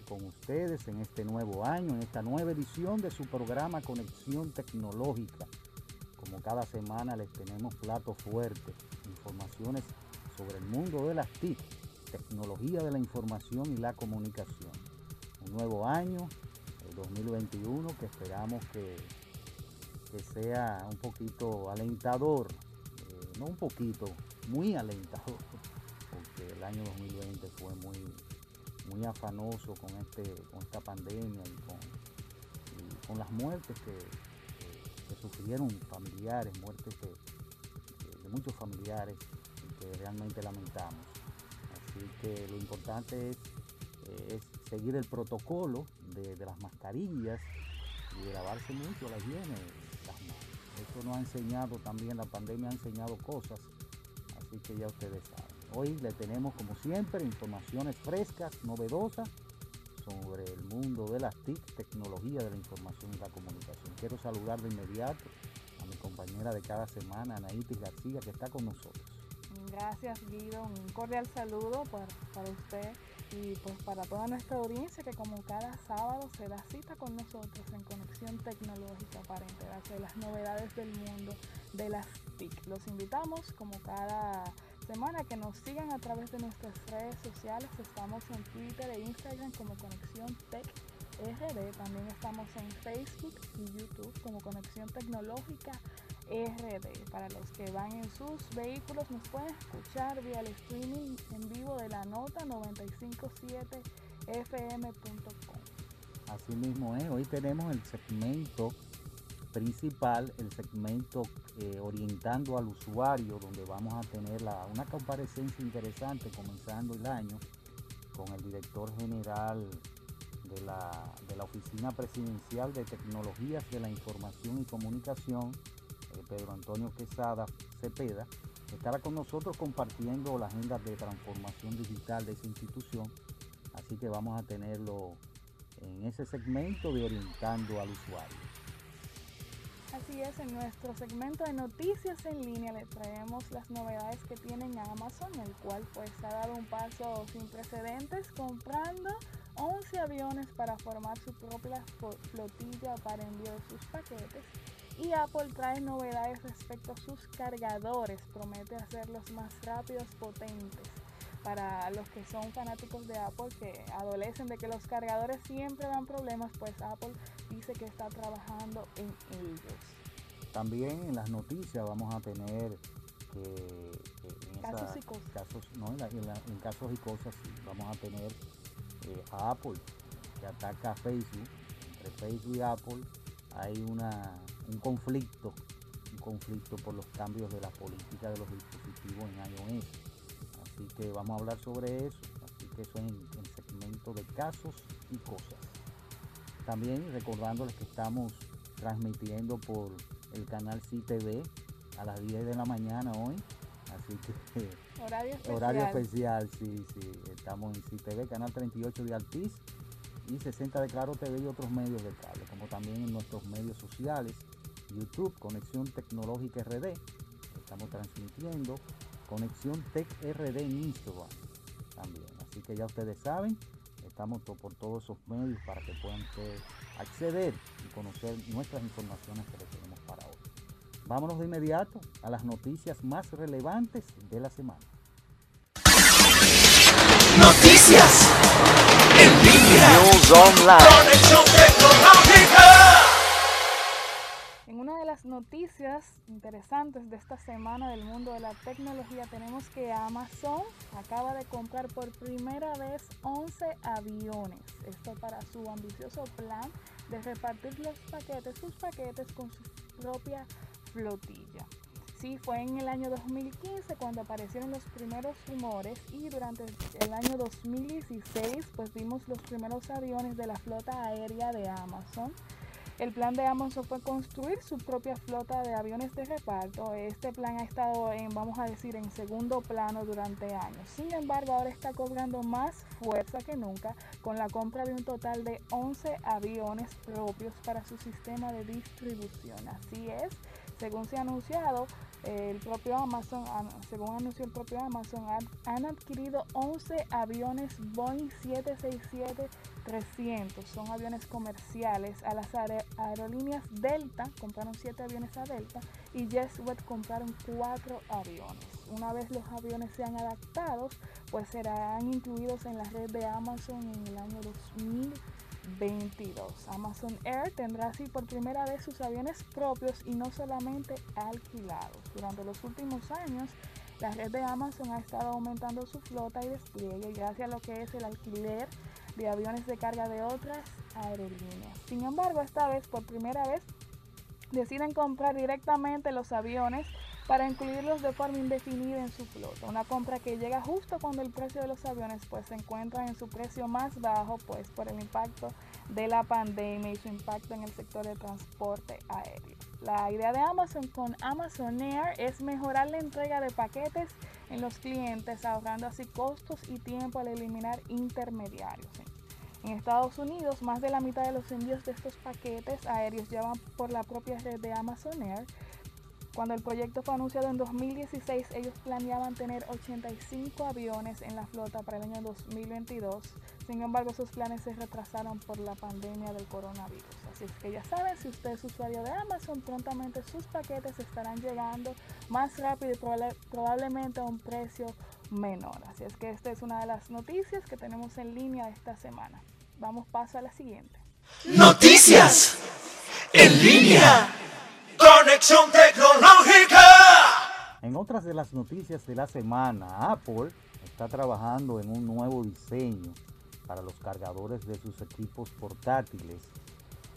con ustedes en este nuevo año, en esta nueva edición de su programa Conexión Tecnológica. Como cada semana les tenemos platos fuertes, informaciones sobre el mundo de las TIC, tecnología de la información y la comunicación. Un nuevo año, el 2021, que esperamos que, que sea un poquito alentador, eh, no un poquito, muy alentador porque el año 2020 fue muy, muy afanoso con, este, con esta pandemia y con, con las muertes que, que- que sufrieron familiares, muertes de muchos familiares que realmente lamentamos. Así que lo importante es, eh, es seguir el protocolo de, de las mascarillas y de lavarse mucho la higiene las manos. Eso nos ha enseñado también, la pandemia ha enseñado cosas así que ya ustedes saben. Hoy le tenemos como siempre informaciones frescas, novedosas sobre el mundo de las TIC, tecnología de la información y la comunicación. Quiero saludar de inmediato a mi compañera de cada semana, Anaitis García, que está con nosotros. Gracias Guido, un cordial saludo para, para usted y pues para toda nuestra audiencia que como cada sábado se da cita con nosotros en Conexión Tecnológica para enterarse de las novedades del mundo de las TIC. Los invitamos como cada semana que nos sigan a través de nuestras redes sociales. Estamos en Twitter e Instagram como Conexión Tech RD. También estamos en Facebook y YouTube como Conexión Tecnológica RD. Para los que van en sus vehículos nos pueden escuchar vía el streaming en vivo de la nota 957fm.com. Así mismo es, hoy tenemos el segmento principal, el segmento eh, orientando al usuario, donde vamos a tener la- una comparecencia interesante comenzando el año con el director general de la, de la Oficina Presidencial de Tecnologías de la Información y Comunicación, eh, Pedro Antonio Quesada Cepeda, estará con nosotros compartiendo la agenda de transformación digital de esa institución. Así que vamos a tenerlo en ese segmento de orientando al usuario. Así es, en nuestro segmento de noticias en línea le traemos las novedades que tienen Amazon, el cual pues ha dado un paso sin precedentes comprando 11 aviones para formar su propia flotilla para de sus paquetes. Y Apple trae novedades respecto a sus cargadores, promete hacerlos más rápidos, potentes. Para los que son fanáticos de Apple, que adolecen de que los cargadores siempre dan problemas, pues Apple dice que está trabajando en ellos. También en las noticias vamos a tener que que en Casos esa- y cosas. casos, no, en, la- en la- en casos y cosas vamos a tener eh, a Apple que ataca a Facebook. Entre Facebook y Apple hay una, un conflicto, un conflicto por los cambios de la política de los dispositivos en iOS. Así que vamos a hablar sobre eso. Así que eso en el segmento de casos y cosas. También recordándoles que estamos transmitiendo por el canal CTV a las 10 de la mañana hoy. Así que Horario especial. horario especial, sí, sí. Estamos en CTV, canal 38 de Altiz y 60 de Claro TV y otros medios de cable, como también en nuestros medios sociales, YouTube, Conexión Tecnológica RD. Estamos transmitiendo Conexión Tech RD en Instagram también. Así que ya ustedes saben, estamos por todos esos medios para que puedan acceder y conocer nuestras informaciones que les tenemos para hoy. Vámonos de inmediato a las noticias más relevantes de la semana. Noticias en línea. News Online. Conexión tecnológica. Las noticias interesantes de esta semana del mundo de la tecnología tenemos que Amazon acaba de comprar por primera vez 11 aviones. Esto para su ambicioso plan de repartir los paquetes, sus paquetes con su propia flotilla. Sí, fue en el año 2015 cuando aparecieron los primeros rumores y durante el año 2016 pues vimos los primeros aviones de la flota aérea de Amazon. El plan de Amazon fue construir su propia flota de aviones de reparto. Este plan ha estado en, vamos a decir, en segundo plano durante años. Sin embargo, ahora está cobrando más fuerza que nunca con la compra de un total de 11 aviones propios para su sistema de distribución. Así es, según se ha anunciado, el propio Amazon, según anunció el propio Amazon, han, adquirido 11 aviones Boeing 767-300. Son aviones comerciales. A las aerolíneas Delta compraron 7 aviones a Delta y JetWeb compraron 4 aviones. Una vez los aviones sean adaptados, pues serán incluidos en la red de Amazon en el año 2000. 22. Amazon Air tendrá así por primera vez sus aviones propios y no solamente alquilados. Durante los últimos años, la red de Amazon ha estado aumentando su flota y despliegue gracias a lo que es el alquiler de aviones de carga de otras aerolíneas. Sin embargo, esta vez, por primera vez, deciden comprar directamente los aviones para incluirlos de forma indefinida en su flota. Una compra que llega justo cuando el precio de los aviones pues se encuentra en su precio más bajo pues por el impacto de la pandemia y su impacto en el sector de transporte aéreo. La idea de Amazon con Amazon Air es mejorar la entrega de paquetes en los clientes, ahorrando así costos y tiempo al eliminar intermediarios. En Estados Unidos, más de la mitad de los envíos de estos paquetes aéreos llevan por la propia red de Amazon Air, cuando el proyecto fue anunciado en 2016, ellos planeaban tener 85 aviones en la flota para el año 2022. Sin embargo, sus planes se retrasaron por la pandemia del coronavirus. Así es que ya saben, si usted es usuario de Amazon, prontamente sus paquetes estarán llegando más rápido y probablemente a un precio menor. Así es que esta es una de las noticias que tenemos en línea esta semana. Vamos paso a la siguiente. Noticias en línea. Conexión tecnológica. En otras de las noticias de la semana, Apple está trabajando en un nuevo diseño para los cargadores de sus equipos portátiles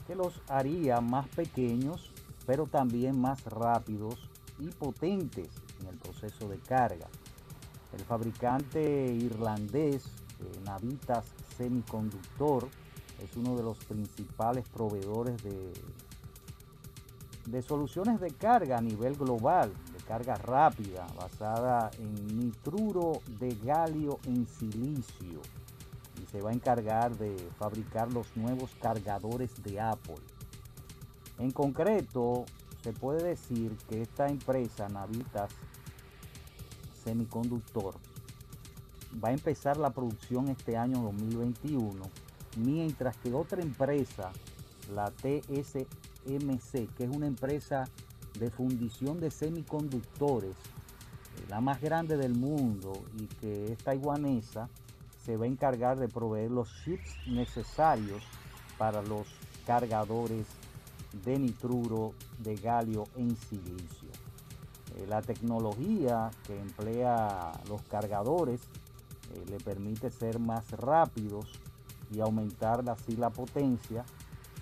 que los haría más pequeños, pero también más rápidos y potentes en el proceso de carga. El fabricante irlandés Navitas Semiconductor es uno de los principales proveedores de de soluciones de carga a nivel global, de carga rápida, basada en nitruro de galio en silicio. Y se va a encargar de fabricar los nuevos cargadores de Apple. En concreto, se puede decir que esta empresa, Navitas Semiconductor, va a empezar la producción este año 2021, mientras que otra empresa, la TS Que es una empresa de fundición de semiconductores, eh, la más grande del mundo y que es taiwanesa, se va a encargar de proveer los chips necesarios para los cargadores de nitruro de galio en silicio. Eh, la tecnología que emplea los cargadores eh, le permite ser más rápidos y aumentar así la potencia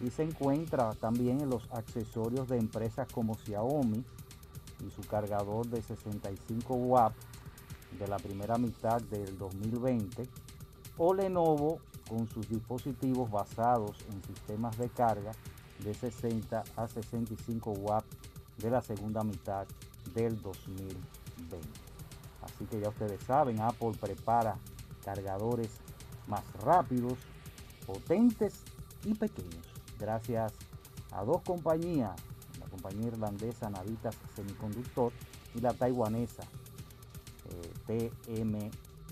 y se encuentra también en los accesorios de empresas como Xiaomi y su cargador de 65 watts de la primera mitad del 2020 o Lenovo con sus dispositivos basados en sistemas de carga de 60 a 65 watts de la segunda mitad del 2020. Así que ya ustedes saben, Apple prepara cargadores más rápidos, potentes y pequeños gracias a dos compañías, la compañía irlandesa Navitas Semiconductor y la taiwanesa eh,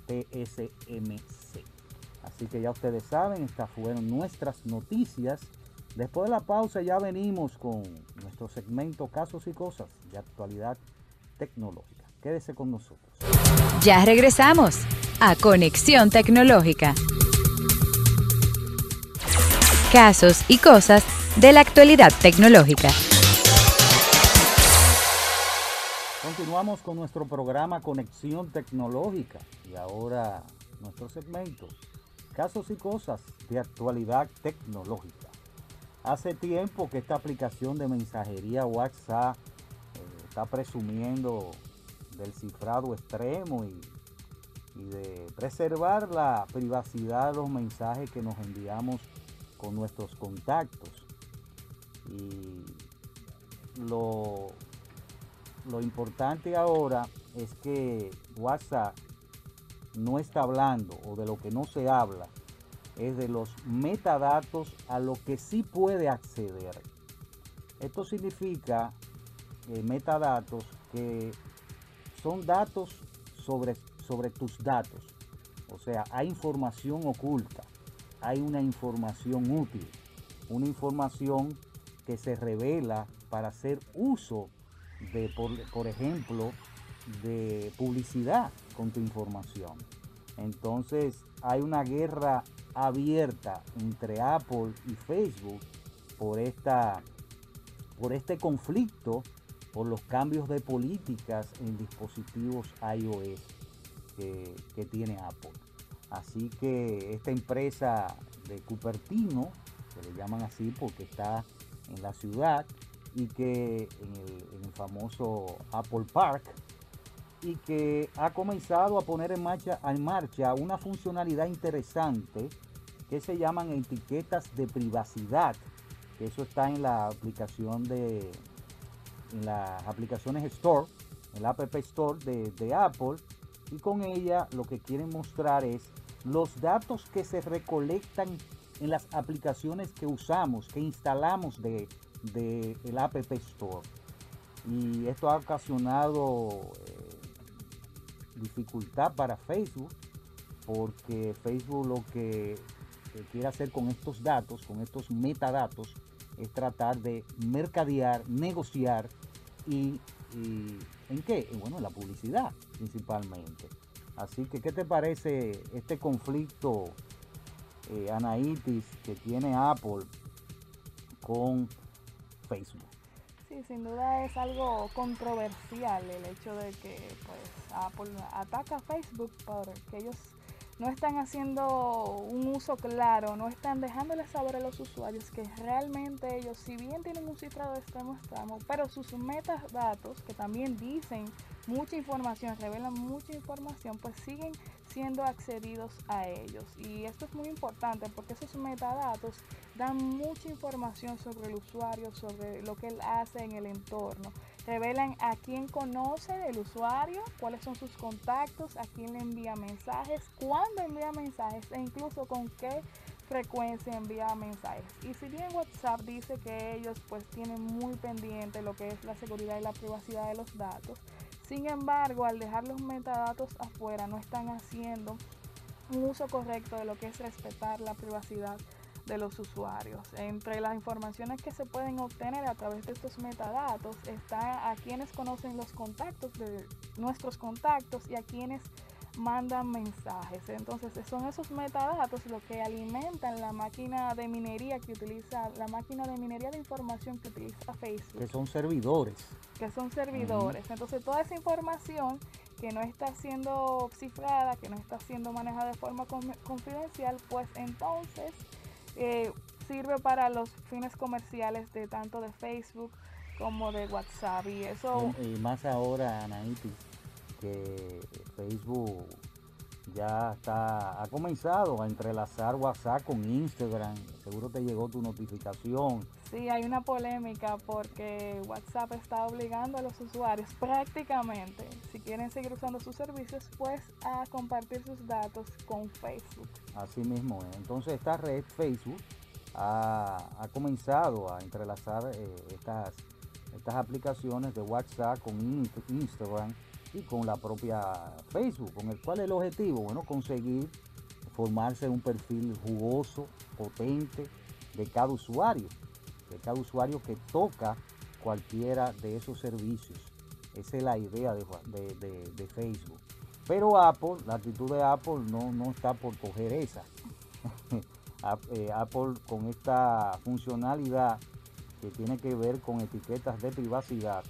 TSMC. Así que ya ustedes saben, estas fueron nuestras noticias. Después de la pausa ya venimos con nuestro segmento Casos y Cosas de actualidad tecnológica. Quédese con nosotros. Ya regresamos a Conexión Tecnológica casos y cosas de la actualidad tecnológica. Continuamos con nuestro programa Conexión Tecnológica y ahora nuestro segmento Casos y cosas de actualidad tecnológica. Hace tiempo que esta aplicación de mensajería WhatsApp eh, está presumiendo del cifrado extremo y, y de preservar la privacidad de los mensajes que nos enviamos con nuestros contactos. Y lo, lo importante ahora es que WhatsApp no está hablando o de lo que no se habla es de los metadatos a lo que sí puede acceder. Esto significa eh, metadatos que son datos sobre, sobre tus datos. O sea, hay información oculta, hay una información útil, una información que se revela para hacer uso de, por, ejemplo, de publicidad con tu información. Entonces hay una guerra abierta entre Apple y Facebook por, esta, por este conflicto, por los cambios de políticas en dispositivos iOS que tiene Apple. Así que esta empresa de Cupertino, que le llaman así porque está en la ciudad y que en el, famoso Apple Park, y que ha comenzado a poner en marcha, una funcionalidad interesante que se llaman etiquetas de privacidad. Eso está en la aplicación de en las aplicaciones Store, en la App Store de Apple, y con ella lo que quieren mostrar es los datos que se recolectan en las aplicaciones que usamos, que instalamos de, de el App Store. Y esto ha ocasionado eh, dificultad para Facebook, porque Facebook lo que quiere hacer con estos datos, con estos metadatos, es tratar de mercadear, negociar y, y ¿en qué? Bueno, en la publicidad principalmente. Así que, ¿qué te parece este conflicto, eh, Anaitis, que tiene Apple con Facebook? Sí, sin duda es algo controversial el hecho de que pues, Apple ataca a Facebook porque ellos no están haciendo un uso claro, no están dejándole saber a los usuarios que realmente ellos, si bien tienen un cifrado extremo extremo, pero sus metadatos, que también dicen mucha información, revelan mucha información, pues siguen siendo accedidos a ellos. Y esto es muy importante porque esos metadatos dan mucha información sobre el usuario, sobre lo que él hace en el entorno. Revelan a quién conoce el usuario, cuáles son sus contactos, a quién le envía mensajes, cuándo envía mensajes e incluso con qué frecuencia envía mensajes. Y si bien WhatsApp dice que ellos pues tienen muy pendiente lo que es la seguridad y la privacidad de los datos, sin embargo, al dejar los metadatos afuera, no están haciendo un uso correcto de lo que es respetar la privacidad de los usuarios. Entre las informaciones que se pueden obtener a través de estos metadatos está a quienes conocen los contactos de nuestros contactos y a quienes mandan mensajes. Entonces son esos metadatos lo que alimentan la máquina de minería que utiliza, la máquina de minería de información que utiliza Facebook. Que son servidores. Que son servidores. Entonces toda esa información que no está siendo cifrada, que no está siendo manejada de forma confidencial, pues entonces sirve para los fines comerciales de tanto de Facebook como de WhatsApp. Y eso... Y, y más ahora, Anaíti, que Facebook ya está, ha comenzado a entrelazar WhatsApp con Instagram. Seguro te llegó tu notificación. Sí, hay una polémica porque WhatsApp está obligando a los usuarios prácticamente, si quieren seguir usando sus servicios, pues a compartir sus datos con Facebook. Así mismo es. Entonces esta red Facebook ha, ha comenzado a entrelazar eh, estas, estas aplicaciones de WhatsApp con Instagram y con la propia Facebook, con el cual el objetivo, bueno, conseguir formarse un perfil jugoso, potente de cada usuario, de cada usuario que toca cualquiera de esos servicios. Esa es la idea de, Facebook. Pero Apple, la actitud de Apple no, no está por coger esa. Eh, Apple con esta funcionalidad que tiene que ver con etiquetas de privacidad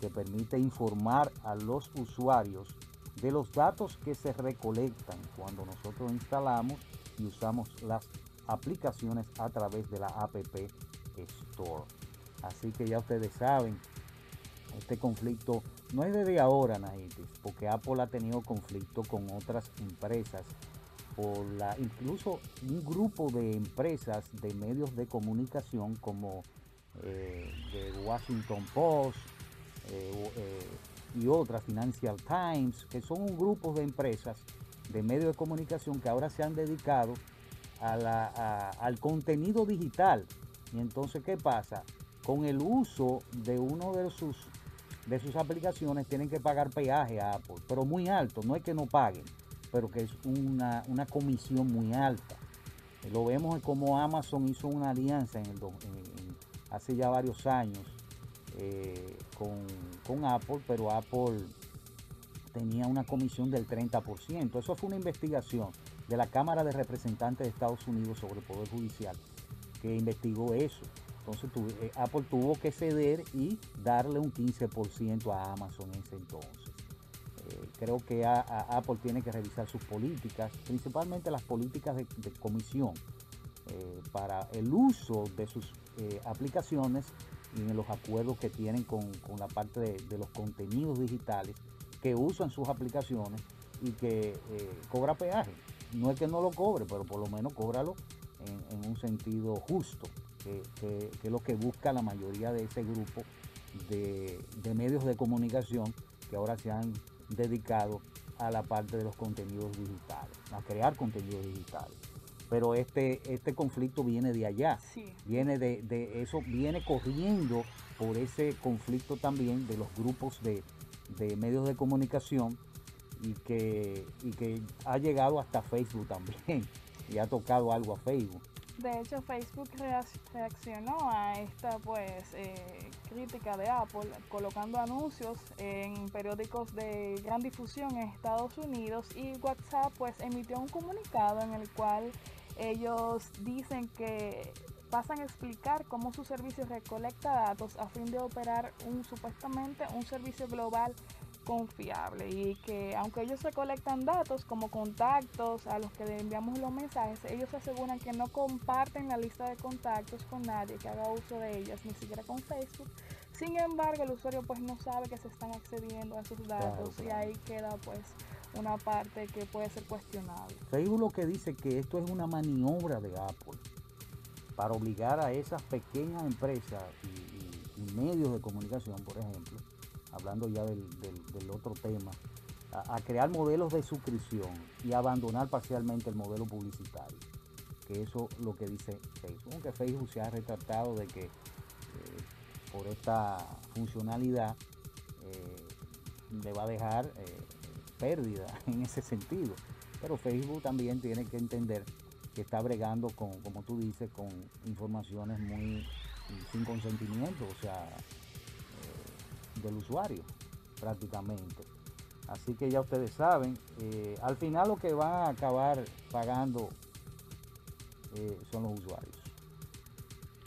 que permite informar a los usuarios de los datos que se recolectan cuando nosotros instalamos y usamos las aplicaciones a través de la App Store. Así que ya ustedes saben, Este conflicto no es desde ahora, Naitis, porque Apple ha tenido conflicto con otras empresas por la, incluso un grupo de empresas de medios de comunicación como eh, Washington Post eh, eh, y otras, Financial Times, que son un grupo de empresas de medios de comunicación que ahora se han dedicado al contenido digital. Y entonces, ¿qué pasa? Con el uso de uno de sus, de sus aplicaciones tienen que pagar peaje a Apple, pero muy alto, no es que no paguen, pero que es una, una comisión muy alta. Eh, Lo vemos como Amazon hizo una alianza en el, hace ya varios años eh, con, Apple, pero Apple tenía una comisión del 30%. Eso fue una investigación de la Cámara de Representantes de Estados Unidos sobre el Poder Judicial que investigó eso. Entonces eh, Apple tuvo que ceder y darle un 15% a Amazon en ese entonces. Eh, creo que Apple tiene que revisar sus políticas, principalmente las políticas de, comisión eh, para el uso de sus aplicaciones en los acuerdos que tienen con, con la parte de, los contenidos digitales que usan sus aplicaciones y que eh, cobra peaje. No es que no lo cobre, pero por lo menos cóbralo en, un sentido justo, que, es lo que busca la mayoría de ese grupo de medios de comunicación que ahora se han dedicado a la parte de los contenidos digitales, a crear contenidos digitales. Pero este, este conflicto viene de allá, Sí. viene de, de eso, viene corriendo por ese conflicto también de los grupos de, de medios de comunicación y que, y que ha llegado hasta Facebook también y ha tocado algo a Facebook. De hecho, Facebook reac- reaccionó a esta pues eh, crítica de Apple colocando anuncios en periódicos de gran difusión en Estados Unidos y WhatsApp pues emitió un comunicado en el cual ellos dicen que pasan a explicar cómo su servicio recolecta datos a fin de operar un supuestamente un servicio global confiable y que aunque ellos recolectan datos como contactos a los que le enviamos los mensajes, ellos aseguran que no comparten la lista de contactos con nadie que haga uso de ellas, ni siquiera con Facebook. Sin embargo, el usuario pues no sabe que se están accediendo a esos datos y claro. ahí queda pues una parte que puede ser cuestionable. Facebook lo que dice que esto es una maniobra de Apple para obligar a esas pequeñas empresas y, medios de comunicación, por ejemplo, hablando ya del, otro tema, a, a crear modelos de suscripción y abandonar parcialmente el modelo publicitario. Que eso es lo que dice Facebook. Aunque Facebook se ha retratado de que eh, por esta funcionalidad eh, le va a dejar eh, pérdida en ese sentido. Pero Facebook también tiene que entender que está bregando con, como tú dices, con informaciones muy sin consentimiento, o sea, eh, del usuario prácticamente. Así que ya ustedes saben, eh, al final lo que van a acabar pagando eh, son los usuarios.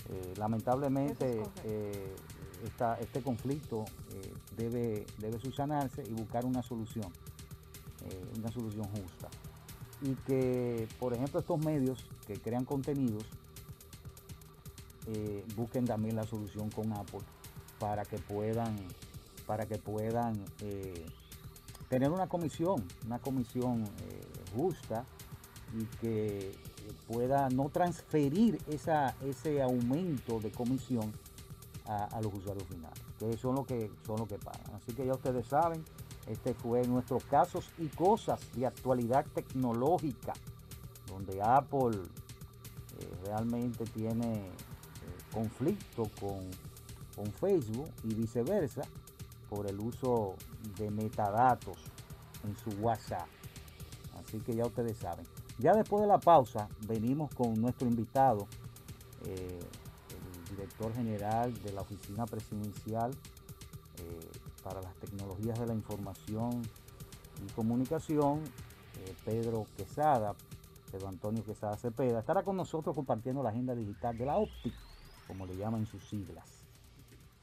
Eh, lamentablemente es eh, esta- este conflicto eh, debe, debe subsanarse y buscar una solución, eh, una solución justa. Y que, por ejemplo, estos medios que crean contenidos eh, busquen también la solución con Apple para que puedan, para que puedan eh, tener una comisión, una comisión justa y que pueda no transferir esa, ese aumento de comisión a, a los usuarios finales, que son lo que son lo que pagan. Así que ya ustedes saben, este fue nuestros casos y cosas de actualidad tecnológica, donde Apple eh, realmente tiene eh, conflicto con, con Facebook y viceversa por el uso de metadatos en su WhatsApp. Así que ya ustedes saben. Ya después de la pausa, venimos con nuestro invitado, eh, el director general de la Oficina Presidencial para las Tecnologías de la Información y Comunicación, eh, Pedro Quesada, Pedro Antonio Quesada Cepeda, estará con nosotros compartiendo la agenda digital de la OPTIC, como le llaman sus siglas.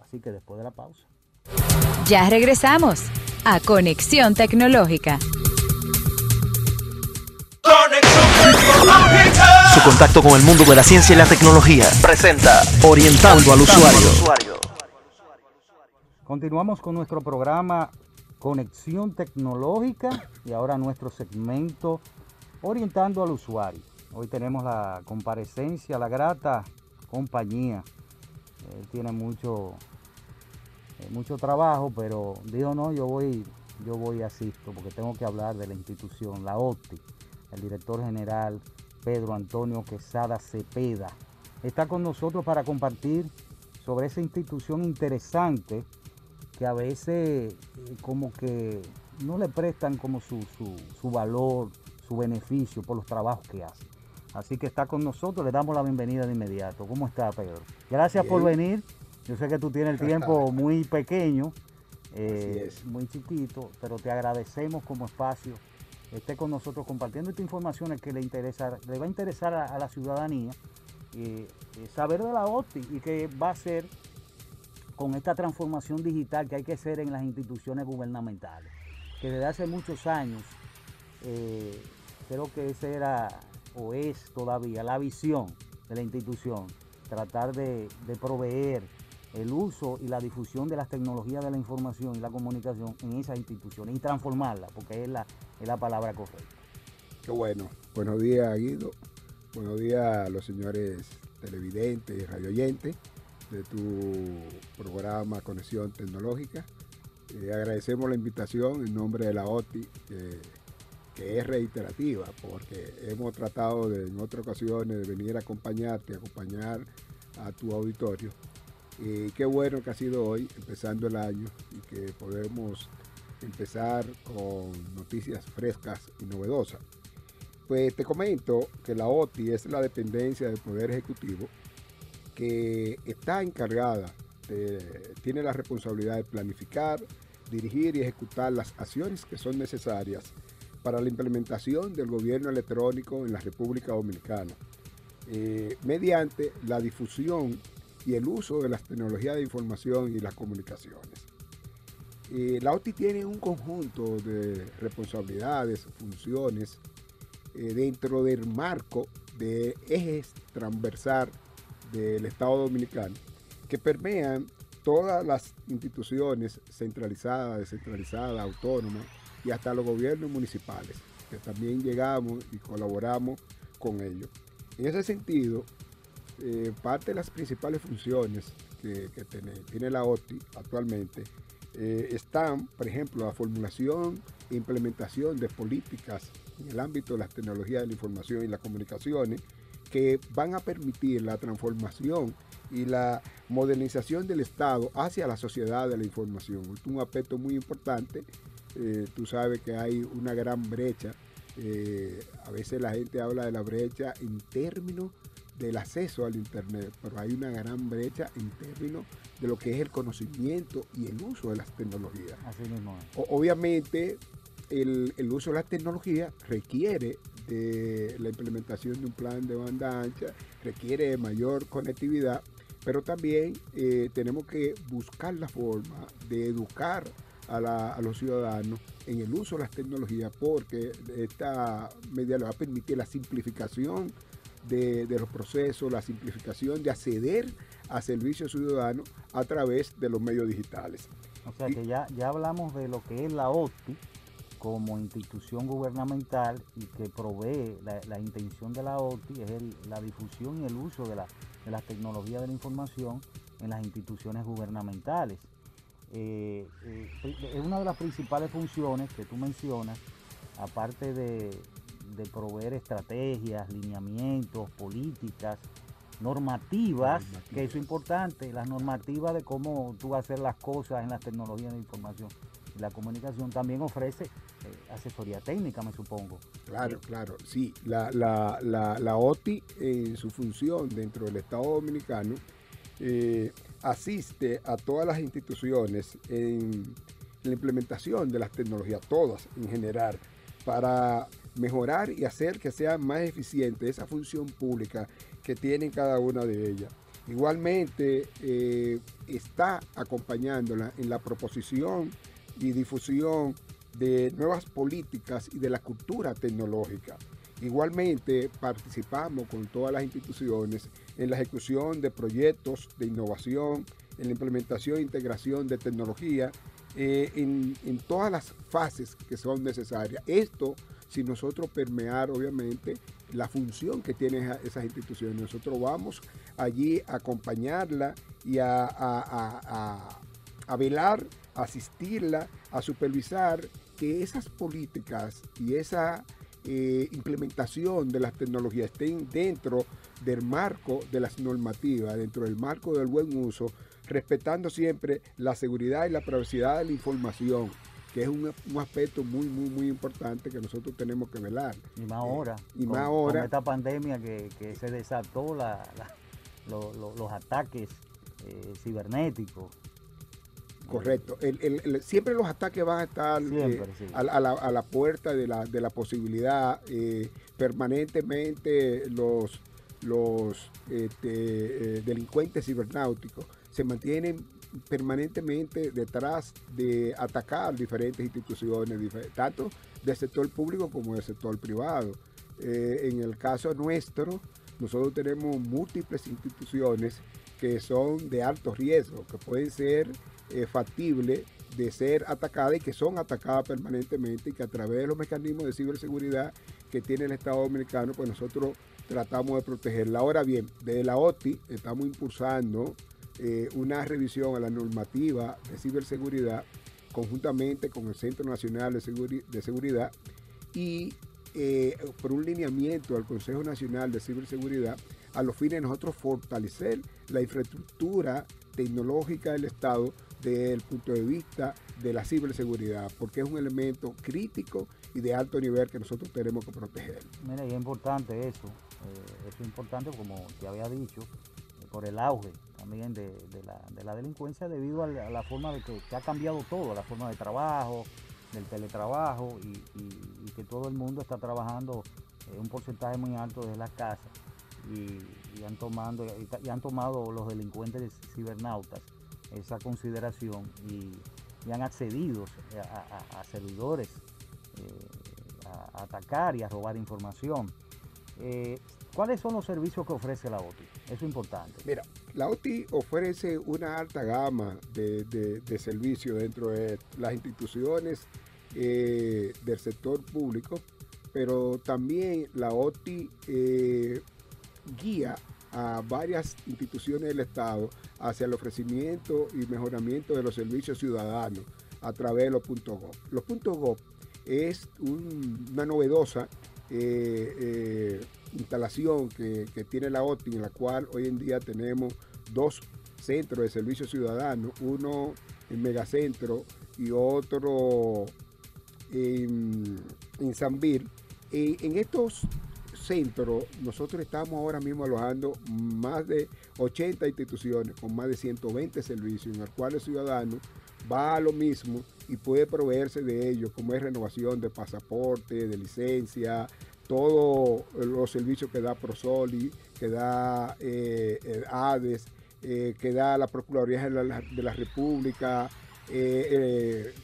Así que después de la pausa. Ya regresamos a Conexión Tecnológica. Conexión tecnológica. Su contacto con el mundo de la ciencia y la tecnología presenta Orientando al Usuario. Continuamos con nuestro programa Conexión Tecnológica y ahora nuestro segmento Orientando al Usuario. Hoy tenemos la comparecencia, la grata compañía. Él tiene mucho, eh, mucho trabajo, pero dijo no, yo voy, yo voy asisto porque tengo que hablar de la institución, la OTI, el director general Pedro Antonio Quesada Cepeda. Está con nosotros para compartir sobre esa institución interesante que a veces eh, como que no le prestan como su, su, su valor, su beneficio por los trabajos que hace. Así que está con nosotros, le damos la bienvenida de inmediato. ¿Cómo está, Pedro? Gracias por venir. Yo sé que tú tienes el tiempo muy pequeño, eh, muy chiquito, pero te agradecemos como espacio esté con nosotros compartiendo esta información que le interesa, le va a interesar a, a la ciudadanía eh, eh, saber de la OTI y que va a ser con esta transformación digital que hay que hacer en las instituciones gubernamentales, que desde hace muchos años eh, creo que esa era o es todavía la visión de la institución, tratar de, proveer el uso y la difusión de las tecnologías de la información y la comunicación en esas instituciones y transformarla, porque es la, es la palabra correcta. Qué bueno. Buenos días, Guido. Buenos días a los señores televidentes y radioyentes de tu programa Conexión Tecnológica. Eh, agradecemos la invitación en nombre de la OTI, que, que es reiterativa, porque hemos tratado de, en otras ocasiones de venir a acompañarte, acompañar a tu auditorio. Y qué bueno que ha sido hoy, empezando el año, y que podemos empezar con noticias frescas y novedosas. Pues te comento que la OTI es la dependencia del Poder Ejecutivo que está encargada, de, tiene la responsabilidad de planificar, dirigir y ejecutar las acciones que son necesarias para la implementación del gobierno electrónico en la República Dominicana, eh, mediante la difusión y el uso de las tecnologías de información y las comunicaciones. Eh, la OTI tiene un conjunto de responsabilidades, funciones, eh, dentro del marco de ejes transversal del Estado Dominicano que permean todas las instituciones centralizadas, descentralizadas, autónomas y hasta los gobiernos municipales, que también llegamos y colaboramos con ellos. En ese sentido, eh, parte de las principales funciones que, tiene, la OTI actualmente eh, están, por ejemplo, la formulación e implementación de políticas en el ámbito de las tecnologías de la información y las comunicaciones que van a permitir la transformación y la modernización del Estado hacia la sociedad de la información. Es un aspecto muy importante. Eh, tú sabes que hay una gran brecha. Eh, a veces la gente habla de la brecha en términos del acceso al Internet, pero hay una gran brecha en términos de lo que es el conocimiento y el uso de las tecnologías. Así mismo. O, obviamente, el, el, uso de las tecnologías requiere de la implementación de un plan de banda ancha, requiere de mayor conectividad, pero también eh, tenemos que buscar la forma de educar a, la, a, los ciudadanos en el uso de las tecnologías porque esta medida le va a permitir la simplificación de, de, los procesos, la simplificación de acceder a servicios ciudadanos a través de los medios digitales. O sea que ya, ya hablamos de lo que es la OTI como institución gubernamental y que provee la, la intención de la OTI es el, la difusión y el uso de, la, de, las tecnologías de la información en las instituciones gubernamentales. Eh, eh, es una de las principales funciones que tú mencionas, aparte de, de proveer estrategias, lineamientos, políticas, normativas, normativas, que eso es importante, las normativas de cómo tú vas a hacer las cosas en las tecnologías de información la comunicación también ofrece eh, asesoría técnica, me supongo. Claro, claro, sí, la, la, OTI en su función dentro del Estado Dominicano eh, asiste a todas las instituciones en la implementación de las tecnologías, todas en general, para mejorar y hacer que sea más eficiente esa función pública que tienen cada una de ellas. Igualmente eh, está acompañándola en la proposición y difusión de nuevas políticas y de la cultura tecnológica. Igualmente participamos con todas las instituciones en la ejecución de proyectos de innovación en la implementación e integración de tecnología eh, en, todas las fases que son necesarias. Esto sin nosotros permear, obviamente, la función que tienen esa- esas instituciones. Nosotros vamos allí a acompañarla y a, velar, asistirla, a supervisar que esas políticas y esa eh, implementación de las tecnologías estén dentro del marco de las normativas, dentro del marco del buen uso, respetando siempre la seguridad y la privacidad de la información, que es un, un aspecto muy, muy, muy importante que nosotros tenemos que velar. Y más ahora. Eh, y con- más ahora. Con esta pandemia que, que se desató la- la- lo- lo- los ataques eh, cibernéticos. Correcto. El- el- el- siempre los ataques van a estar eh, Siempre, a, la- a la, a la puerta de la, de la posibilidad. eh, permanentemente los, los este, eh, delincuentes cibernáuticos se mantienen permanentemente detrás de atacar diferentes instituciones, tanto del sector público como del sector privado. En el caso nuestro, nosotros tenemos múltiples instituciones que son de alto riesgo, que pueden ser eh, factibles de ser atacadas y que son atacadas permanentemente y que a través de los mecanismos de ciberseguridad que tiene el Estado Dominicano, pues nosotros tratamos de protegerla. Ahora bien, desde la OTI estamos impulsando eh, una revisión a la normativa de ciberseguridad conjuntamente con el Centro Nacional de Seguridad y eh, por un lineamiento al Consejo Nacional de Ciberseguridad a los fines de nosotros fortalecer la infraestructura tecnológica del Estado desde el punto de vista de la ciberseguridad, porque es un elemento crítico y de alto nivel que nosotros tenemos que proteger. Mira, y es importante eso. eh, es importante, como te había dicho, eh, por el auge también de, la, de la delincuencia debido a la, forma de que, que ha cambiado todo, la forma de trabajo, del teletrabajo y, que todo el mundo está trabajando eh, un porcentaje muy alto desde las casas y, han ta- y han tomado los delincuentes cibernautas esa consideración y, han accedido a, servidores eh, a, atacar y a robar información. Eh, ¿Cuáles son los servicios que ofrece la OTI? Eso es importante. Mira, la OTI ofrece una alta gama de, servicios dentro de las instituciones eh, del sector público, pero también la OTI guía a varias instituciones del Estado hacia el ofrecimiento y mejoramiento de los servicios ciudadanos a través de los puntos .gov. Los puntos .gov es un- una novedosa eh, eh, instalación que, tiene la OTI, en la cual hoy en día tenemos dos centros de servicios ciudadanos, uno en Megacentro y otro en, en Sanvir. Eh, en estos centros nosotros estamos ahora mismo alojando más de 80 instituciones con más de 120 servicios en el cual el ciudadano va a lo mismo y puede proveerse de ellos, como es renovación de pasaporte, de licencia, todos los servicios que da Prosoli, que da eh, el ADES, eh, que da la Procuraduría de la, de la República, eh, eh,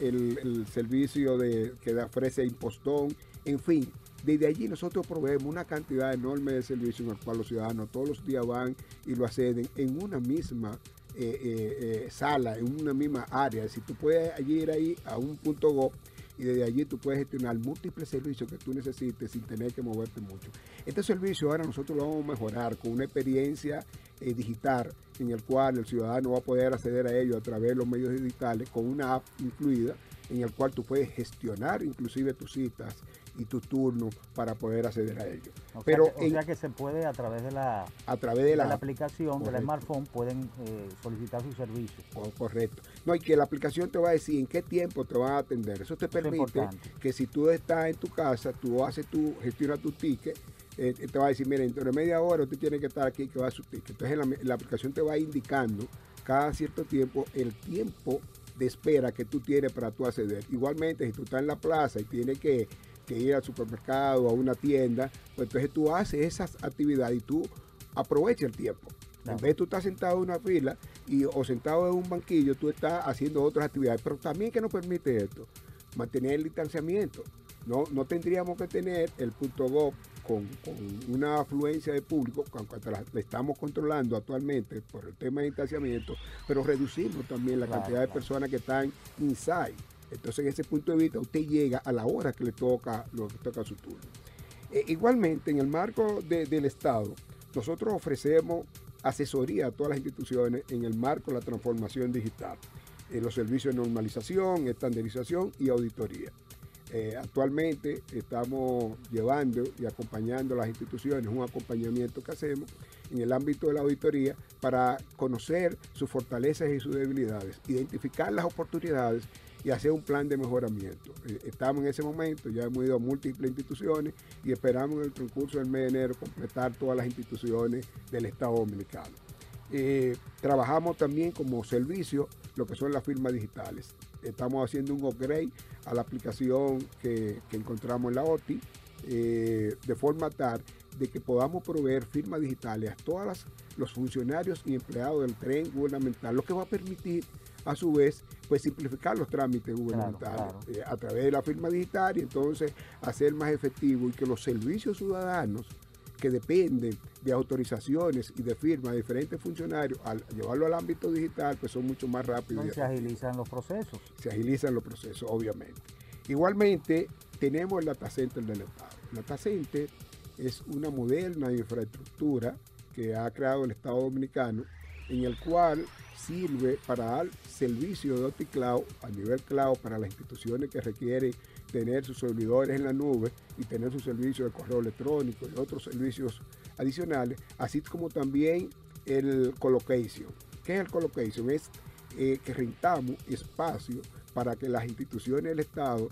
el, servicio de, que ofrece Impostón, en fin. Desde allí nosotros proveemos una cantidad enorme de servicios en el cual los ciudadanos todos los días van y lo acceden en una misma eh, eh, eh, sala, en una misma área. Si tú puedes allí ir ahí a un punto go y desde allí tú puedes gestionar múltiples servicios que tú necesites sin tener que moverte mucho. Este servicio ahora nosotros lo vamos a mejorar con una experiencia digital en el cual el ciudadano va a poder acceder a ello a través de los medios digitales con una app incluida en el cual tú puedes gestionar inclusive tus citas y tus turnos para poder acceder a ello. O, Pero sea, que, o en- sea que se puede a través de la, a través de de la, la, aplicación, de la Correcto. smartphone, pueden eh, solicitar sus servicios. Co- Correcto. No, y que la aplicación te va a decir en qué tiempo te van a atender. Eso te permite que si tú estás en tu casa, tú haces tu, gestionas tu ticket, eh, te va a decir, mira, dentro de media hora usted tiene que estar aquí que va a su ticket. Entonces la, la aplicación te va indicando cada cierto tiempo el tiempo de espera que tú tienes para tú acceder. Igualmente, si tú estás en la plaza y tienes que, que ir al supermercado, a una tienda, pues entonces tú haces esas actividades y tú aprovechas el tiempo. En Claro. vez de tú estás sentado en una fila y, o sentado en un banquillo, tú estás haciendo otras actividades. Pero también que nos permite esto, mantener el distanciamiento. No, no tendríamos que tener el punto .gov con, con una afluencia de público, aunque la, la estamos controlando actualmente por el tema de distanciamiento, pero reducimos también la Claro, cantidad de claro. personas que están inside. Entonces, en ese punto de vista, usted llega a la hora que le toca, lo que toca su turno. Eh, igualmente, en el marco de- del Estado, nosotros ofrecemos asesoría a todas las instituciones en el marco de la transformación digital, en los servicios de normalización, estandarización y auditoría. Eh, actualmente estamos llevando y acompañando a las instituciones, un acompañamiento que hacemos en el ámbito de la auditoría para conocer sus fortalezas y sus debilidades, identificar las oportunidades y hacer un plan de mejoramiento. Eh, estamos en ese momento, ya hemos ido a múltiples instituciones y esperamos en el transcurso del mes de enero completar todas las instituciones del Estado Dominicano. Eh, trabajamos también como servicio lo que son las firmas digitales. Estamos haciendo un upgrade a la aplicación que, encontramos en la OTI, eh, de forma tal de que podamos proveer firmas digitales a todos los funcionarios y empleados del tren gubernamental, lo que va a permitir a su vez pues simplificar los trámites gubernamentales claro. eh, a través de la firma digital y entonces hacer más efectivo y que los servicios ciudadanos que dependen de autorizaciones y de firmas de diferentes funcionarios, al llevarlo al ámbito digital, pues son mucho más rápidos y se agilizan los procesos. se agilizan los procesos, obviamente. Igualmente, tenemos el data center del Estado. El data center es una moderna infraestructura que ha creado el Estado Dominicano, en el cual sirve para dar servicio de OptiCloud a nivel cloud para las instituciones que requieren tener sus servidores en la nube y tener su servicio de correo electrónico y otros servicios adicionales, así como también el colocation. ¿Qué es el colocation? Es eh, que rentamos espacio para que las instituciones del Estado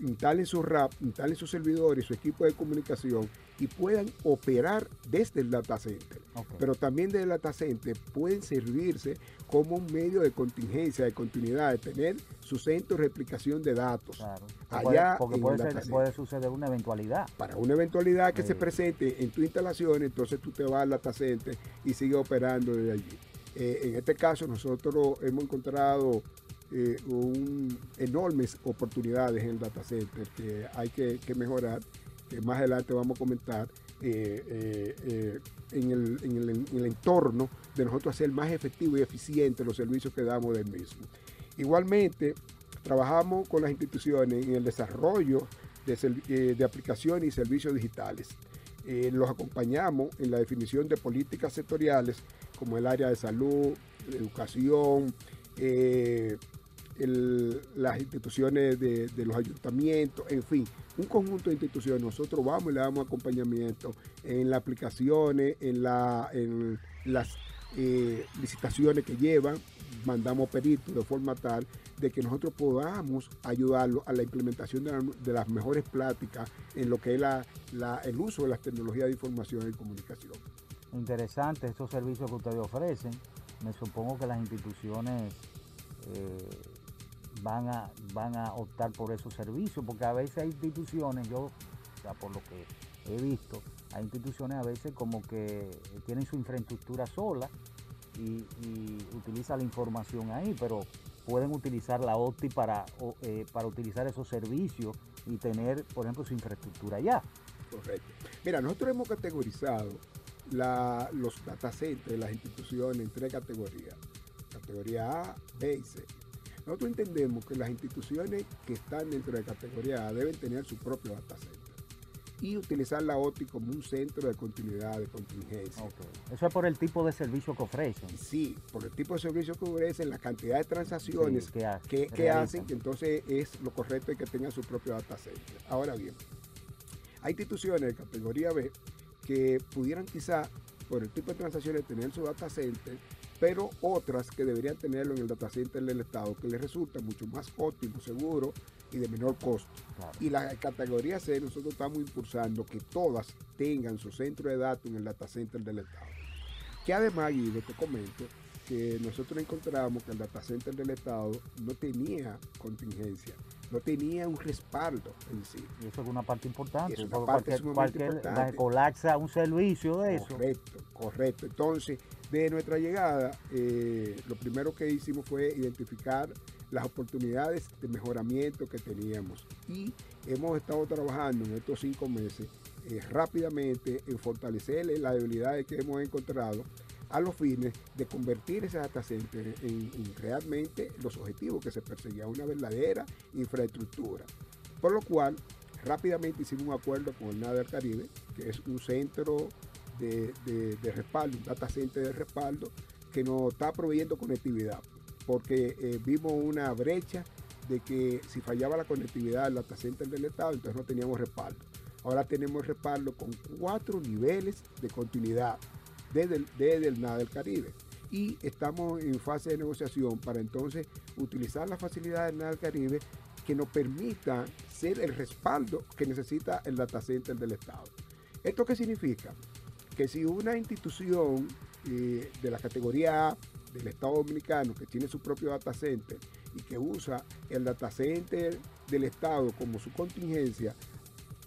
instalen su RAP, instalen sus servidores, su equipo de comunicación y puedan operar desde el data center. Pero también desde el data center pueden servirse como un medio de contingencia, de continuidad, de tener su centro de replicación de datos. Claro. Allá Puede- porque puede, ser- suceder una eventualidad. Para una eventualidad que Sí. se presente en tu instalación, entonces tú te vas al data center y sigues operando desde allí. Eh, en este caso, nosotros hemos encontrado eh, un- enormes oportunidades en el data center que hay que, mejorar, que más adelante vamos a comentar eh, eh, en, el, en el- en el entorno de nosotros hacer más efectivo y eficiente los servicios que damos del mismo. Igualmente, trabajamos con las instituciones en el desarrollo de, de aplicaciones y servicios digitales. Los acompañamos en la definición de políticas sectoriales como el área de salud, educación, las instituciones de, los ayuntamientos, en fin, un conjunto de instituciones. Nosotros vamos y le damos acompañamiento en las aplicaciones, en, la, en las eh, licitaciones que llevan, mandamos peritos de forma tal de que nosotros podamos ayudarlos a la implementación de, la- de las mejores prácticas en lo que es el uso de las tecnologías de información y comunicación. Interesante esos servicios que ustedes ofrecen. Me supongo que las instituciones eh, van, a, van a optar por esos servicios, porque a veces hay instituciones, yo, o sea, por lo que he visto, hay instituciones a veces como que tienen su infraestructura sola y, y utilizan la información ahí, pero pueden utilizar la OTI para, eh, para utilizar esos servicios y tener, por ejemplo, su infraestructura allá. Correcto. Mira, nosotros hemos categorizado la- los data centers de las instituciones en tres categorías. Categoría A, B y C. Nosotros entendemos que las instituciones que están dentro de categoría A deben tener su propio data center y utilizar la OTI como un centro de continuidad, de contingencia. Eso es por el tipo de servicio que ofrecen. Sí, por el tipo de servicio que ofrecen, la cantidad de transacciones Sí, que hacen, que entonces es lo correcto y que tengan su propio data center. Ahora bien, hay instituciones de categoría B que pudieran quizá, por el tipo de transacciones, tener su data center, pero otras que deberían tenerlo en el data center del Estado, que les resulta mucho más óptimo, seguro y de menor costo. Claro. Y la categoría C, nosotros estamos impulsando que todas tengan su centro de datos en el data center del Estado. Que además, Guido, te comento que nosotros encontramos que el data center del Estado no tenía contingencia, no tenía un respaldo en sí. Y eso es una parte importante. Es una parte cualquier, cualquier- importante. la- colapsa un servicio de eso. Correcto, correcto. Entonces, de nuestra llegada, eh, lo primero que hicimos fue identificar las oportunidades de mejoramiento que teníamos. Y hemos estado trabajando en estos cinco meses eh, rápidamente en fortalecer las debilidades que hemos encontrado a los fines de convertir data center en, en realmente los objetivos que se perseguían, una verdadera infraestructura. Por lo cual, rápidamente hicimos un acuerdo con el NADA Caribe, que es un centro de, de- respaldo, un data center de respaldo, que nos está proveyendo conectividad, porque eh, vimos una brecha de que si fallaba la conectividad del data center del Estado, entonces no teníamos respaldo. Ahora tenemos respaldo con cuatro niveles de continuidad desde el, desde del Caribe. Y estamos en fase de negociación para entonces utilizar las facilidades del NADA del Caribe que nos permitan ser el respaldo que necesita el data center del Estado. ¿Esto qué significa? Que si una institución eh, de la categoría A del Estado Dominicano que tiene su propio data center y que usa el data center del Estado como su contingencia,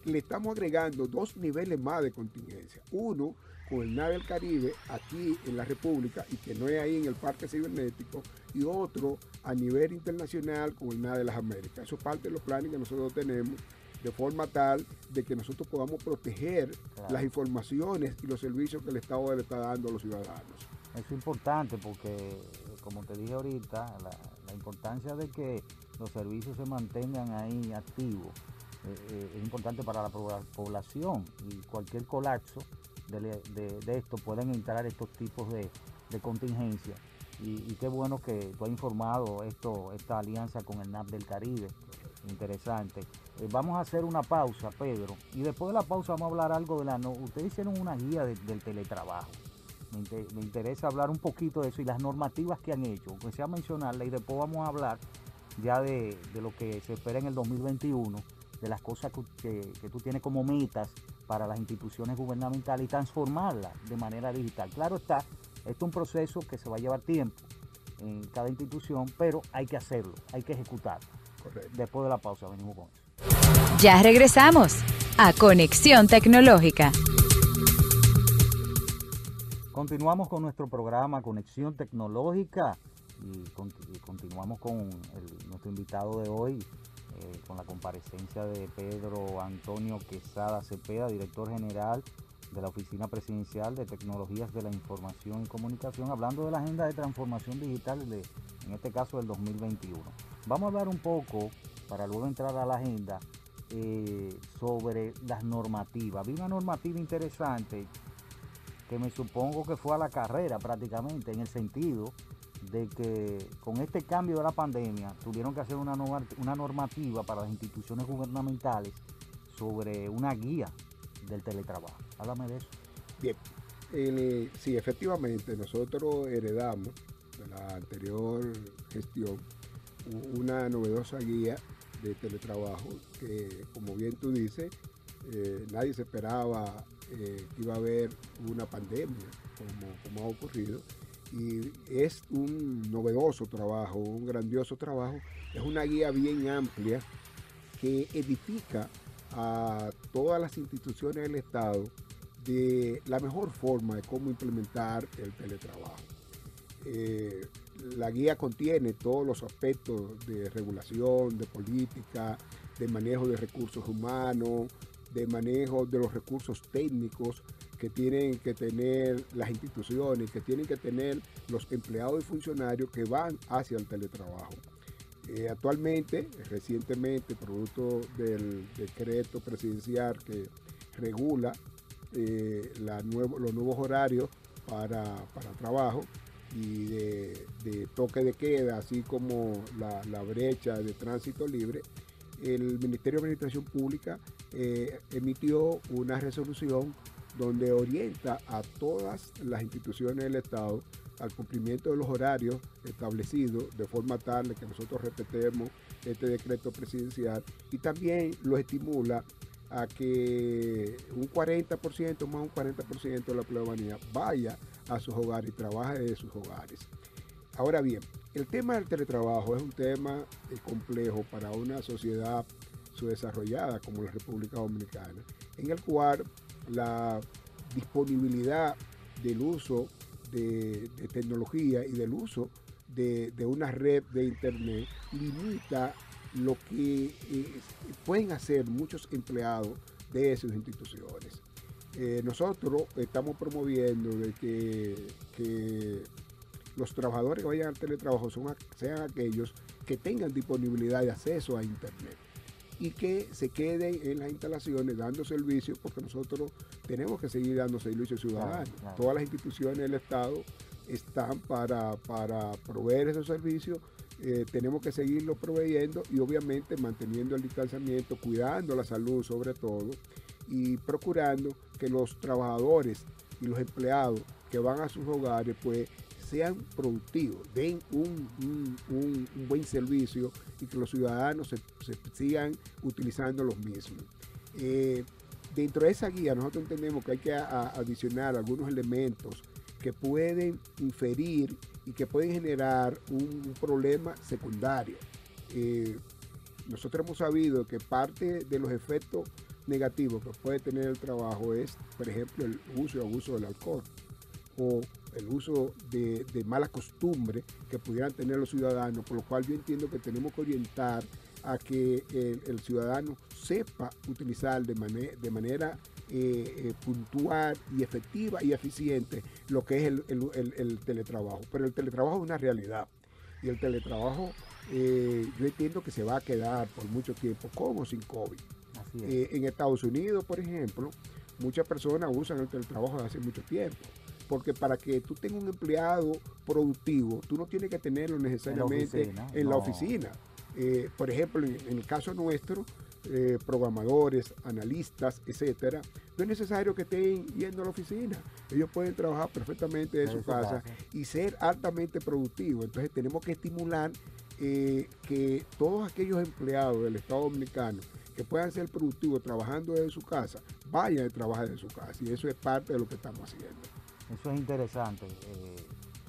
le estamos agregando dos niveles más de contingencia. Uno con el NAVE del Caribe aquí en la República y que no es ahí en el Parque Cibernético y otro a nivel internacional con el NAVE de las Américas. Eso es parte de los planes que nosotros tenemos de forma tal de que nosotros podamos proteger Claro. las informaciones y los servicios que el Estado le está dando a los ciudadanos. Es importante porque, como te dije ahorita, la, la importancia de que los servicios se mantengan ahí activos eh, eh, es importante para la pobla- población y cualquier colapso de, de- esto pueden entrar estos tipos de, de contingencia. Y, qué bueno que tú has informado esto, esta alianza con el NAP del Caribe. Interesante. Eh, vamos a hacer una pausa, Pedro, y después de la pausa vamos a hablar algo de la... no- Ustedes hicieron una guía de- del teletrabajo. Me, me interesa hablar un poquito de eso y las normativas que han hecho, aunque sea mencionarla, y después vamos a hablar ya de, de lo que se espera en el 2021, de las cosas que- que tú tienes como metas para las instituciones gubernamentales y transformarlas de manera digital. Claro está, esto es un proceso que se va a llevar tiempo en cada institución, pero hay que hacerlo, hay que ejecutarlo. Correcto. Después de la pausa venimos con eso. Ya regresamos a Conexión Tecnológica. Continuamos con nuestro programa Conexión Tecnológica y, conti- y continuamos con el- nuestro invitado de hoy, eh, con la comparecencia de Pedro Antonio Quesada Cepeda, director general de la Oficina Presidencial de Tecnologías de la Información y Comunicación, hablando de la agenda de transformación digital, en este caso del 2021. Vamos a hablar un poco, para luego entrar a la agenda, eh, sobre las normativas. Vi una normativa interesante que me supongo que fue a la carrera prácticamente, en el sentido de que con este cambio de la pandemia tuvieron que hacer una, norma- una normativa para las instituciones gubernamentales sobre una guía del teletrabajo. Háblame de eso. Bien, el- sí, efectivamente, nosotros heredamos de la anterior gestión una novedosa guía de teletrabajo que, como bien tú dices, eh, nadie se esperaba eh, que iba a haber una pandemia como, como ha ocurrido. Y es un novedoso trabajo, un grandioso trabajo. Es una guía bien amplia que edifica a todas las instituciones del Estado de la mejor forma de cómo implementar el teletrabajo. Eh, la guía contiene todos los aspectos de regulación, de política, de manejo de recursos humanos, de manejo de los recursos técnicos que tienen que tener las instituciones, que tienen que tener los empleados y funcionarios que van hacia el teletrabajo. Eh, actualmente, recientemente, producto del decreto presidencial que regula eh, los nuevos horarios para, para trabajo y de, toque de queda, así como la, la brecha de tránsito libre, el Ministerio de Administración Pública eh, emitió una resolución donde orienta a todas las instituciones del Estado al cumplimiento de los horarios establecidos de forma tal que nosotros respetemos este decreto presidencial y también lo estimula a que un 40% más un 40% de la ciudadanía vaya a sus hogares y trabaje de sus hogares. Ahora bien, el tema del teletrabajo es un tema eh, complejo para una sociedad subdesarrollada como la República Dominicana, en el cual la disponibilidad del uso de, tecnología y del uso de, una red de internet limita lo que eh, pueden hacer muchos empleados de esas instituciones. Eh, nosotros estamos promoviendo de que, los trabajadores que vayan al teletrabajo son, sean aquellos que tengan disponibilidad de acceso a internet y que se queden en las instalaciones dando servicios porque nosotros tenemos que seguir dando servicios ciudadanos. claro. Todas las instituciones del Estado están para, para proveer esos servicios. eh, tenemos que seguirlo proveyendo y obviamente manteniendo el distanciamiento, cuidando la salud sobre todo y procurando que los trabajadores y los empleados que van a sus hogares pues sean productivos, den un, un- buen servicio y que los ciudadanos se, se sigan utilizando los mismos. Eh, dentro de esa guía nosotros entendemos que hay que adicionar algunos elementos que pueden inferir y que pueden generar un, un problema secundario. Eh, nosotros hemos sabido que parte de los efectos negativos que puede tener el trabajo es, por ejemplo, el uso y abuso del alcohol o el uso de, de malas costumbres que pudieran tener los ciudadanos, por lo cual yo entiendo que tenemos que orientar a que el, el ciudadano sepa utilizar de, mane- de manera eh, eh, puntual y efectiva y eficiente lo que es el, el- el- el teletrabajo. Pero el teletrabajo es una realidad y el teletrabajo eh, yo entiendo que se va a quedar por mucho tiempo, como sin COVID. Así es. En Estados Unidos, por ejemplo, muchas personas usan el teletrabajo desde hace mucho tiempo. Porque para que tú tengas un empleado productivo, tú no tienes que tenerlo necesariamente en la oficina, no. Eh, por ejemplo, en, en el caso nuestro, eh, programadores, analistas, etcétera, no es necesario que estén yendo a la oficina. Ellos pueden trabajar perfectamente de Desde su su casa casa. y ser altamente productivos. Entonces tenemos que estimular eh, que todos aquellos empleados del Estado Dominicano que puedan ser productivos trabajando desde su casa, vayan a trabajar desde su casa. Y eso es parte de lo que estamos haciendo. Eso es interesante eh,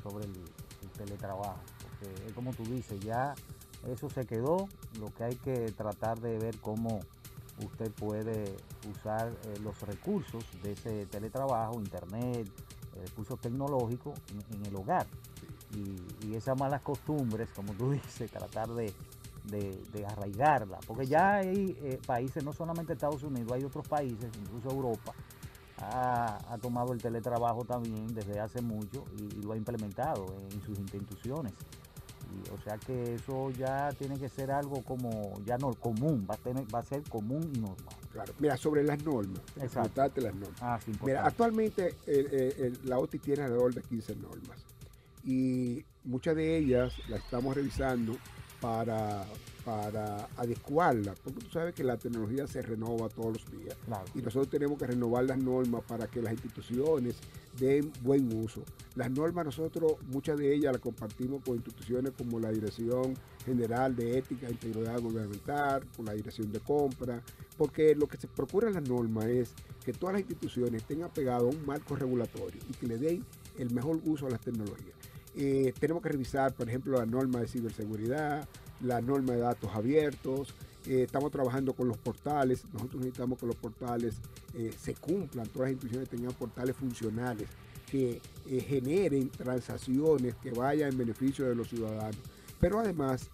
sobre el, el teletrabajo, porque es como tú dices, ya eso se quedó, lo que hay que tratar de ver cómo usted puede usar eh, los recursos de ese teletrabajo, internet, recursos tecnológicos en, el hogar. Y, esas malas costumbres, como tú dices, tratar de, de- de arraigarla, porque ya hay eh, países, no solamente Estados Unidos, hay otros países, incluso Europa, ha, ha tomado el teletrabajo también desde hace mucho y, y lo ha implementado en sus instituciones. Y, o sea que eso ya tiene que ser algo como ya no común, va a, tener, va a ser común y normal. Claro. Mira, sobre las normas, Exacto. preguntarte las normas. Ah, sí, Mira, importante. actualmente el- el- el- la OTI tiene alrededor de 15 normas y muchas de ellas las estamos revisando para, para adecuarla, porque tú sabes que la tecnología se renova todos los días Claro. y nosotros tenemos que renovar las normas para que las instituciones den buen uso. Las normas nosotros, muchas de ellas las compartimos con instituciones como la Dirección General de Ética e Integridad Gubernamental, con la Dirección de Compra, porque lo que se procura en las normas es que todas las instituciones estén apegadas a un marco regulatorio y que le den el mejor uso a las tecnologías. Eh, tenemos que revisar, por ejemplo, la norma de ciberseguridad, la norma de datos abiertos. eh, estamos trabajando con los portales. Nosotros necesitamos que los portales eh, se cumplan, todas las instituciones tengan portales funcionales que eh, generen transacciones que vayan en beneficio de los ciudadanos. Pero además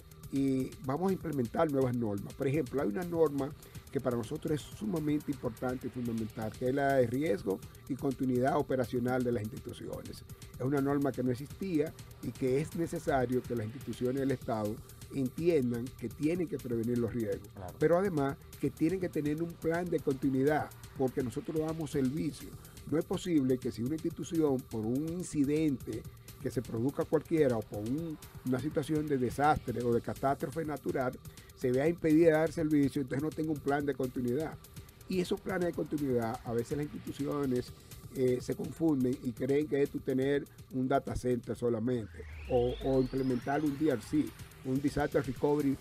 vamos a implementar nuevas normas. Por ejemplo, hay una norma que para nosotros es sumamente importante y fundamental, que es la de riesgo y continuidad operacional de las instituciones. Es una norma que no existía y que es necesario que las instituciones del Estado entiendan que tienen que prevenir los riesgos, Claro. pero además que tienen que tener un plan de continuidad, porque nosotros damos servicio. No es posible que si una institución, por un incidente que se produzca cualquiera o por un- una situación de desastre o de catástrofe natural, se vea impedida de dar servicio, entonces no tenga un plan de continuidad. Y esos planes de continuidad, a veces las instituciones eh, se confunden y creen que es tú tener un data center solamente o, o implementar un DRC, un Disaster Recovery eh,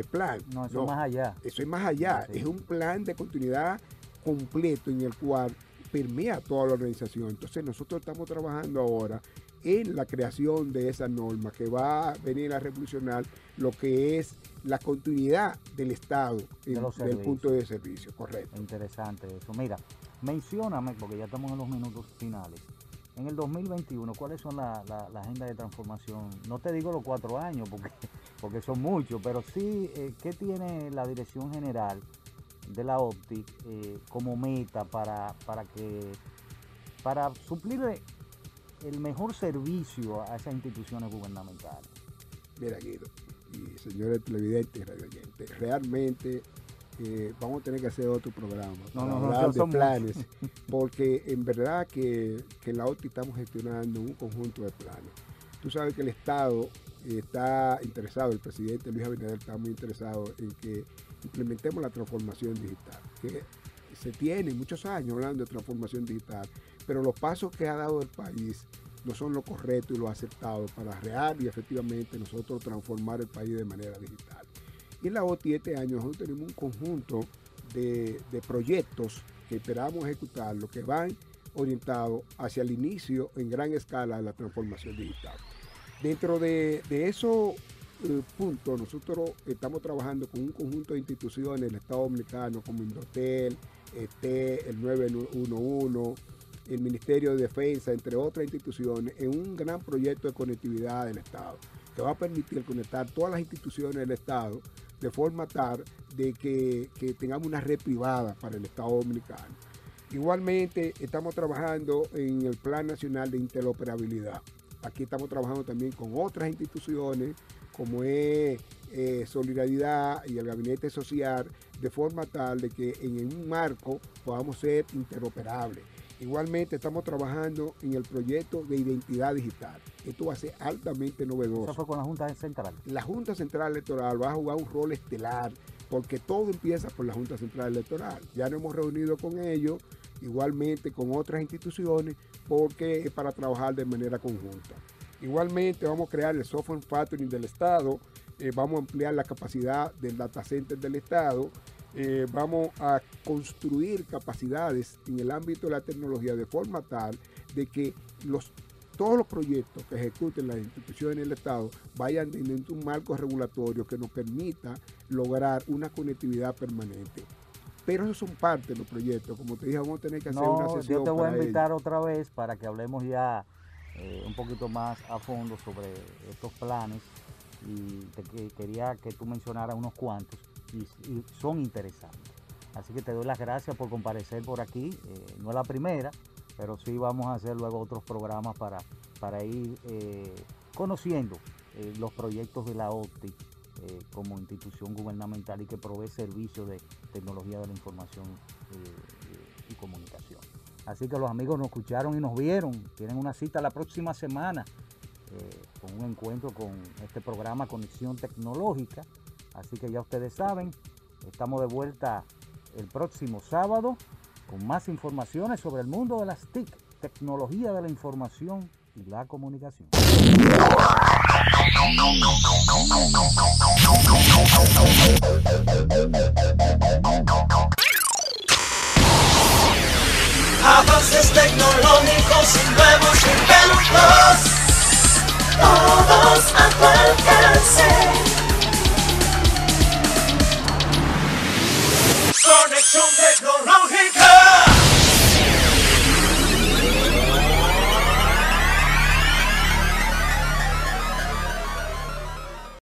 eh, Plan. No, eso más allá. Eso es más allá, Sí. es un plan de continuidad completo en el cual permea toda la organización. Entonces nosotros estamos trabajando ahora en la creación de esa norma que va a venir a revolucionar lo que es la continuidad del Estado en- De del punto de servicio, correcto. Interesante eso. Mira, mencióname, porque ya estamos en los minutos finales, en el 2021, ¿cuáles son la, la, agenda de transformación? No te digo los cuatro años, porque, porque son muchos, pero sí, eh, ¿qué tiene la dirección general de la OPTI eh, como meta para, para que para suplirle el mejor servicio a esas instituciones gubernamentales? Mira, Guido, y señores televidentes y radioyentes, realmente eh, vamos a tener que hacer otro programa No, para no, hablar no de planes, porque en verdad que, que en la OTI estamos gestionando un conjunto de planes. Tú sabes que el Estado está interesado, el presidente Luis Abinader está muy interesado en que implementemos la transformación digital, que se tiene muchos años hablando de transformación digital, pero los pasos que ha dado el país no son lo correcto y lo aceptado para real y efectivamente nosotros transformar el país de manera digital. Y en la OTI este año nosotros tenemos un conjunto de, de proyectos que esperamos ejecutar, lo que van orientados hacia el inicio en gran escala de la transformación digital. Dentro de, de esos eh, puntos, nosotros estamos trabajando con un conjunto de instituciones del Estado Dominicano como Indotel, ET, el 911, el Ministerio de Defensa, entre otras instituciones, en un gran proyecto de conectividad del Estado, que va a permitir conectar todas las instituciones del Estado de forma tal de que, que tengamos una red privada para el Estado Dominicano. Igualmente, estamos trabajando en el Plan Nacional de Interoperabilidad. Aquí estamos trabajando también con otras instituciones, como es eh, Solidaridad y el Gabinete Social, de forma tal de que en un marco podamos ser interoperables. Igualmente estamos trabajando en el proyecto de identidad digital. Esto va a ser altamente novedoso. Eso fue con la Junta Central. La Junta Central Electoral va a jugar un rol estelar porque todo empieza por la Junta Central Electoral. Ya nos hemos reunido con ellos, igualmente con otras instituciones, porque es para trabajar de manera conjunta. Igualmente vamos a crear el software factoring del Estado, eh, vamos a ampliar la capacidad del data center del Estado, eh, vamos a construir capacidades en el ámbito de la tecnología de forma tal de que los, todos los proyectos que ejecuten las instituciones del Estado vayan dentro de un marco regulatorio que nos permita lograr una conectividad permanente. Pero esos son parte de los proyectos. Como te dije, vamos a tener que hacer una sesión yo te voy a ello. invitar otra vez para que hablemos ya eh, un poquito más a fondo sobre estos planes y te que- quería que tú mencionaras unos cuantos y, son interesantes. Así que te doy las gracias por comparecer por aquí. eh, no es la primera, pero sí vamos a hacer luego otros programas para, para ir eh, conociendo eh, los proyectos de la OPTI como institución gubernamental y que provee servicios de tecnología de la información y comunicación. Así que los amigos nos escucharon y nos vieron. Tienen una cita la próxima semana con un encuentro con este programa Conexión Tecnológica. Así que ya ustedes saben, estamos de vuelta el próximo sábado con más informaciones sobre el mundo de las TIC, tecnología de la información y la comunicación. Avances tecnológicos y nuevos inventos, todos a tu alcance.